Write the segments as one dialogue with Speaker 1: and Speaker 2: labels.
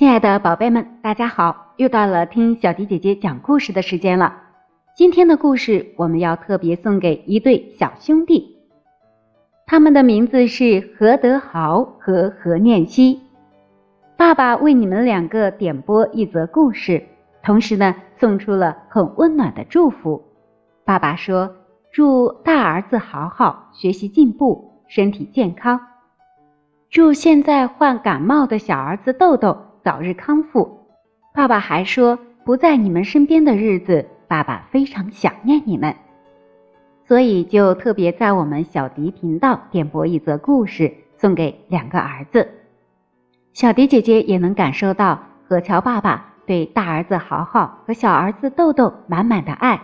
Speaker 1: 亲爱的宝贝们，大家好！又到了听小迪姐姐讲故事的时间了。今天的故事我们要特别送给一对小兄弟，他们的名字是何德豪和何念希。爸爸为你们两个点播一则故事，同时呢送出了很温暖的祝福。爸爸说：“祝大儿子豪豪学习进步，身体健康。祝现在患感冒的小儿子豆豆。”早日康复。爸爸还说，不在你们身边的日子，爸爸非常想念你们，所以就特别在我们小迪频道点播一则故事，送给两个儿子。小迪姐姐也能感受到何乔爸爸对大儿子豪豪和小儿子豆豆满满的爱。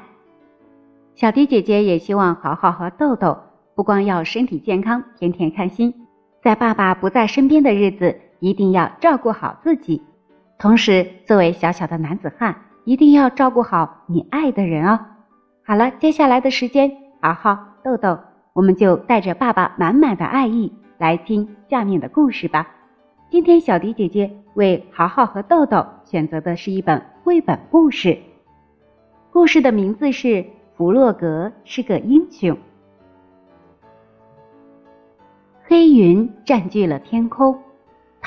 Speaker 1: 小迪姐姐也希望豪豪和豆豆不光要身体健康，天天开心，在爸爸不在身边的日子。一定要照顾好自己，同时作为小小的男子汉，一定要照顾好你爱的人哦。好了，接下来的时间，豪豪、豆豆，我们就带着爸爸满满的爱意来听下面的故事吧。今天小迪姐姐为豪豪和豆豆选择的是一本绘本故事，故事的名字是《弗洛格是个英雄》。黑云占据了天空。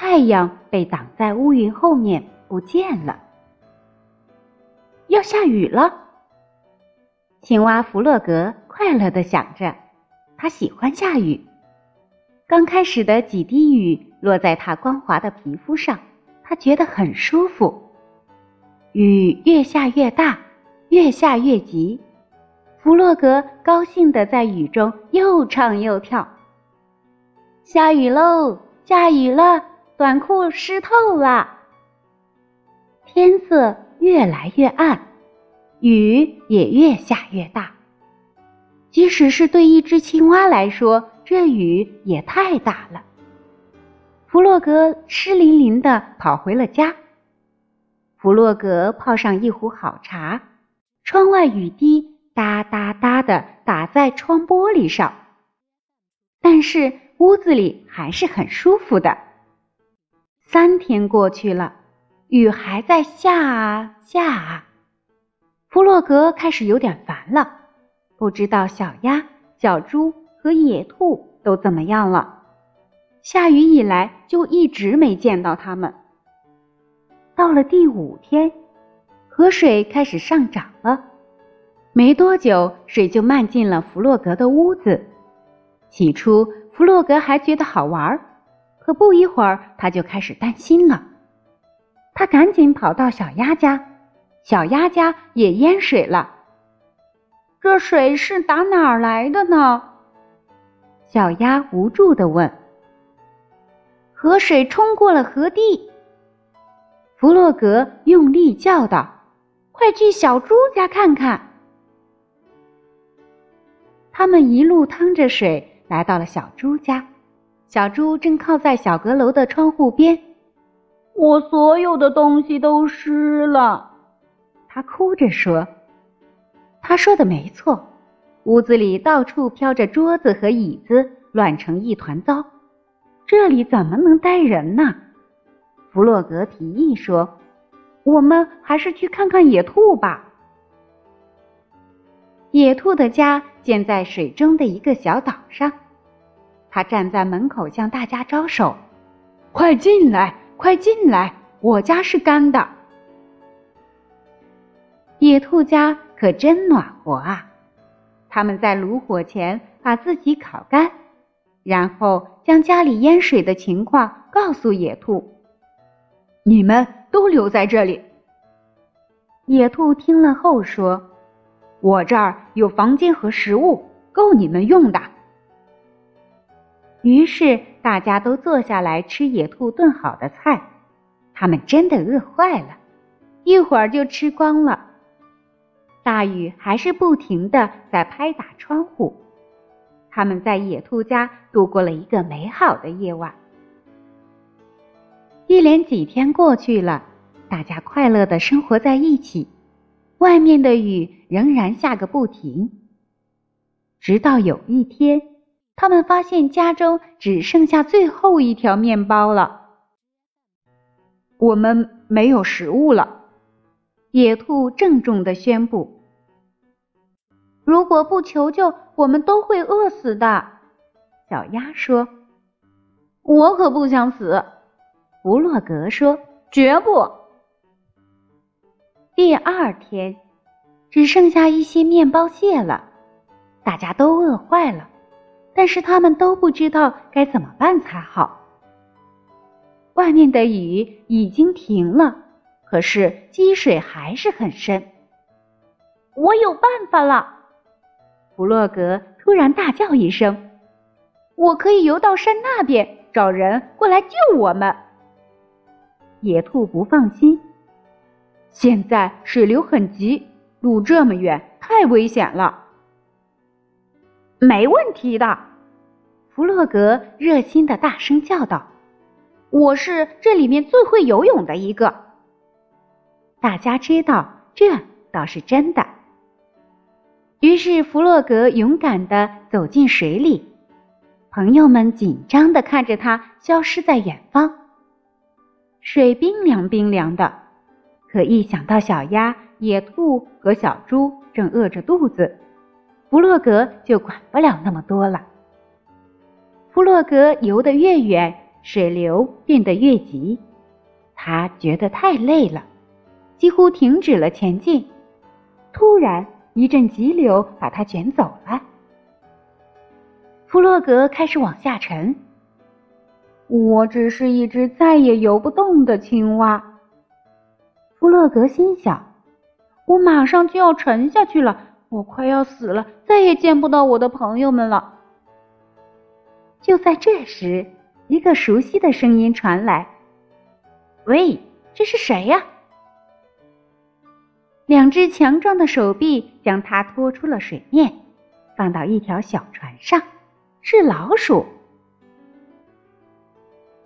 Speaker 1: 太阳被挡在乌云后面不见了，要下雨了。青蛙弗洛格快乐的想着，他喜欢下雨。刚开始的几滴雨落在他光滑的皮肤上，他觉得很舒服。雨越下越大，越下越急，弗洛格高兴的在雨中又唱又跳。下雨喽，下雨了。短裤湿透了，天色越来越暗，雨也越下越大。即使是对一只青蛙来说，这雨也太大了。弗洛格湿淋淋的跑回了家。弗洛格泡上一壶好茶，窗外雨滴哒哒哒的打在窗玻璃上，但是屋子里还是很舒服的。三天过去了，雨还在下啊下啊。弗洛格开始有点烦了，不知道小鸭、小猪和野兔都怎么样了。下雨以来就一直没见到他们。到了第五天，河水开始上涨了，没多久水就漫进了弗洛格的屋子。起初，弗洛格还觉得好玩儿。可不一会儿，他就开始担心了。他赶紧跑到小鸭家，小鸭家也淹水了。这水是打哪儿来的呢？小鸭无助的问。河水冲过了河堤。弗洛格用力叫道：“快去小猪家看看！”他们一路趟着水来到了小猪家。小猪正靠在小阁楼的窗户边，我所有的东西都湿了，他哭着说。他说的没错，屋子里到处飘着桌子和椅子，乱成一团糟。这里怎么能待人呢？弗洛格提议说：“我们还是去看看野兔吧。”野兔的家建在水中的一个小岛上。他站在门口向大家招手：“快进来，快进来！我家是干的。”野兔家可真暖和啊！他们在炉火前把自己烤干，然后将家里淹水的情况告诉野兔：“你们都留在这里。”野兔听了后说：“我这儿有房间和食物，够你们用的。”于是大家都坐下来吃野兔炖好的菜，他们真的饿坏了，一会儿就吃光了。大雨还是不停的在拍打窗户，他们在野兔家度过了一个美好的夜晚。一连几天过去了，大家快乐的生活在一起，外面的雨仍然下个不停，直到有一天。他们发现家中只剩下最后一条面包了。
Speaker 2: 我们没有食物了。
Speaker 1: 野兔郑重地宣布：“如果不求救，我们都会饿死的。”小鸭说：“
Speaker 2: 我可不想死。”
Speaker 1: 弗洛格说：“
Speaker 2: 绝不。”
Speaker 1: 第二天，只剩下一些面包屑了，大家都饿坏了，但是他们都不知道该怎么办才好。外面的雨已经停了，可是积水还是很深。
Speaker 2: 我有办法了！
Speaker 1: 弗洛格突然大叫一声：“
Speaker 2: 我可以游到山那边，找人过来救我们。”
Speaker 1: 野兔不放心。
Speaker 2: 现在水流很急，路这么远，太危险了。
Speaker 1: 没问题的，弗洛格热心的大声叫道：“我是这里面最会游泳的一个。”大家知道这倒是真的。于是弗洛格勇敢的走进水里，朋友们紧张的看着他消失在远方。水冰凉冰凉的。可一想到小鸭、野兔和小猪正饿着肚子，弗洛格就管不了那么多了。弗洛格游得越远，水流变得越急，他觉得太累了，几乎停止了前进。突然，一阵急流把他卷走了。弗洛格开始往下沉。我只是一只再也游不动的青蛙。弗洛格心想：“我马上就要沉下去了，我快要死了，再也见不到我的朋友们了。”就在这时，一个熟悉的声音传来：“喂，这是谁呀？”两只强壮的手臂将他拖出了水面，放到一条小船上，是老鼠。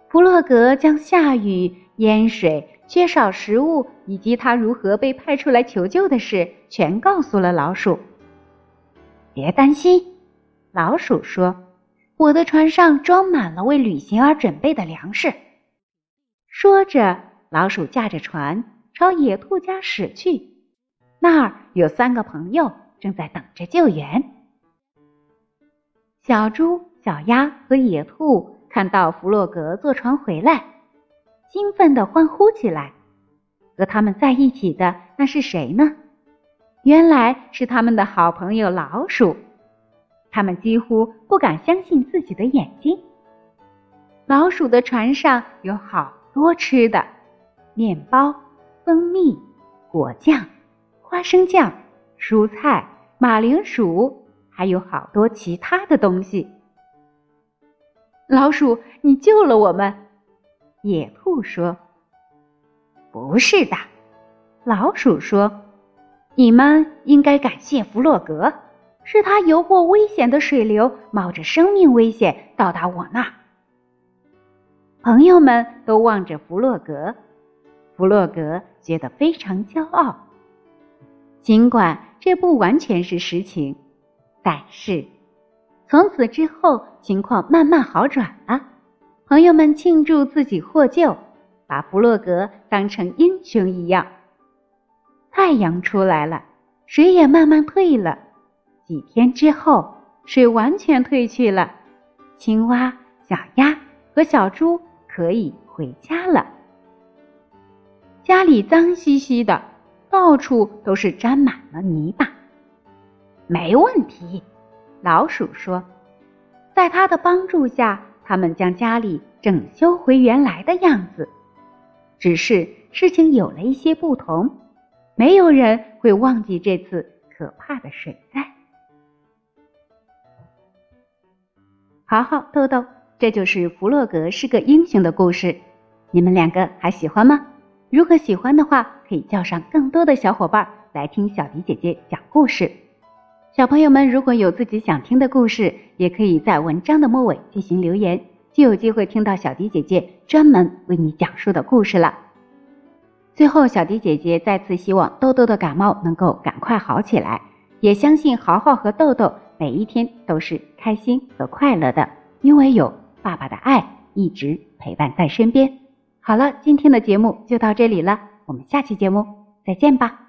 Speaker 1: 弗洛格将下雨、淹水。缺少食物以及他如何被派出来求救的事，全告诉了老鼠。别担心，老鼠说：“我的船上装满了为旅行而准备的粮食。”说着，老鼠驾着船朝野兔家驶去。那儿有三个朋友正在等着救援。小猪、小鸭和野兔看到弗洛格坐船回来。兴奋地欢呼起来，和他们在一起的那是谁呢？原来是他们的好朋友老鼠。他们几乎不敢相信自己的眼睛。老鼠的船上有好多吃的：面包、蜂蜜、果酱、花生酱、蔬菜、马铃薯，还有好多其他的东西。老鼠，你救了我们。野兔说：“不是的。”老鼠说：“你们应该感谢弗洛格，是他游过危险的水流，冒着生命危险到达我那。”朋友们都望着弗洛格，弗洛格觉得非常骄傲。尽管这不完全是实情，但是从此之后情况慢慢好转了。朋友们庆祝自己获救，把弗洛格当成英雄一样。太阳出来了，水也慢慢退了。几天之后，水完全退去了，青蛙、小鸭和小猪可以回家了。家里脏兮兮的，到处都是沾满了泥巴。没问题，老鼠说，在他的帮助下。他们将家里整修回原来的样子，只是事情有了一些不同，没有人会忘记这次可怕的水灾。好好，豆豆，这就是弗洛格是个英雄的故事，你们两个还喜欢吗？如果喜欢的话，可以叫上更多的小伙伴来听小迪姐姐讲故事。小朋友们，如果有自己想听的故事，也可以在文章的末尾进行留言，就有机会听到小迪姐姐专门为你讲述的故事了。最后，小迪姐姐再次希望豆豆的感冒能够赶快好起来，也相信豪豪和豆豆每一天都是开心和快乐的，因为有爸爸的爱一直陪伴在身边。好了，今天的节目就到这里了，我们下期节目再见吧。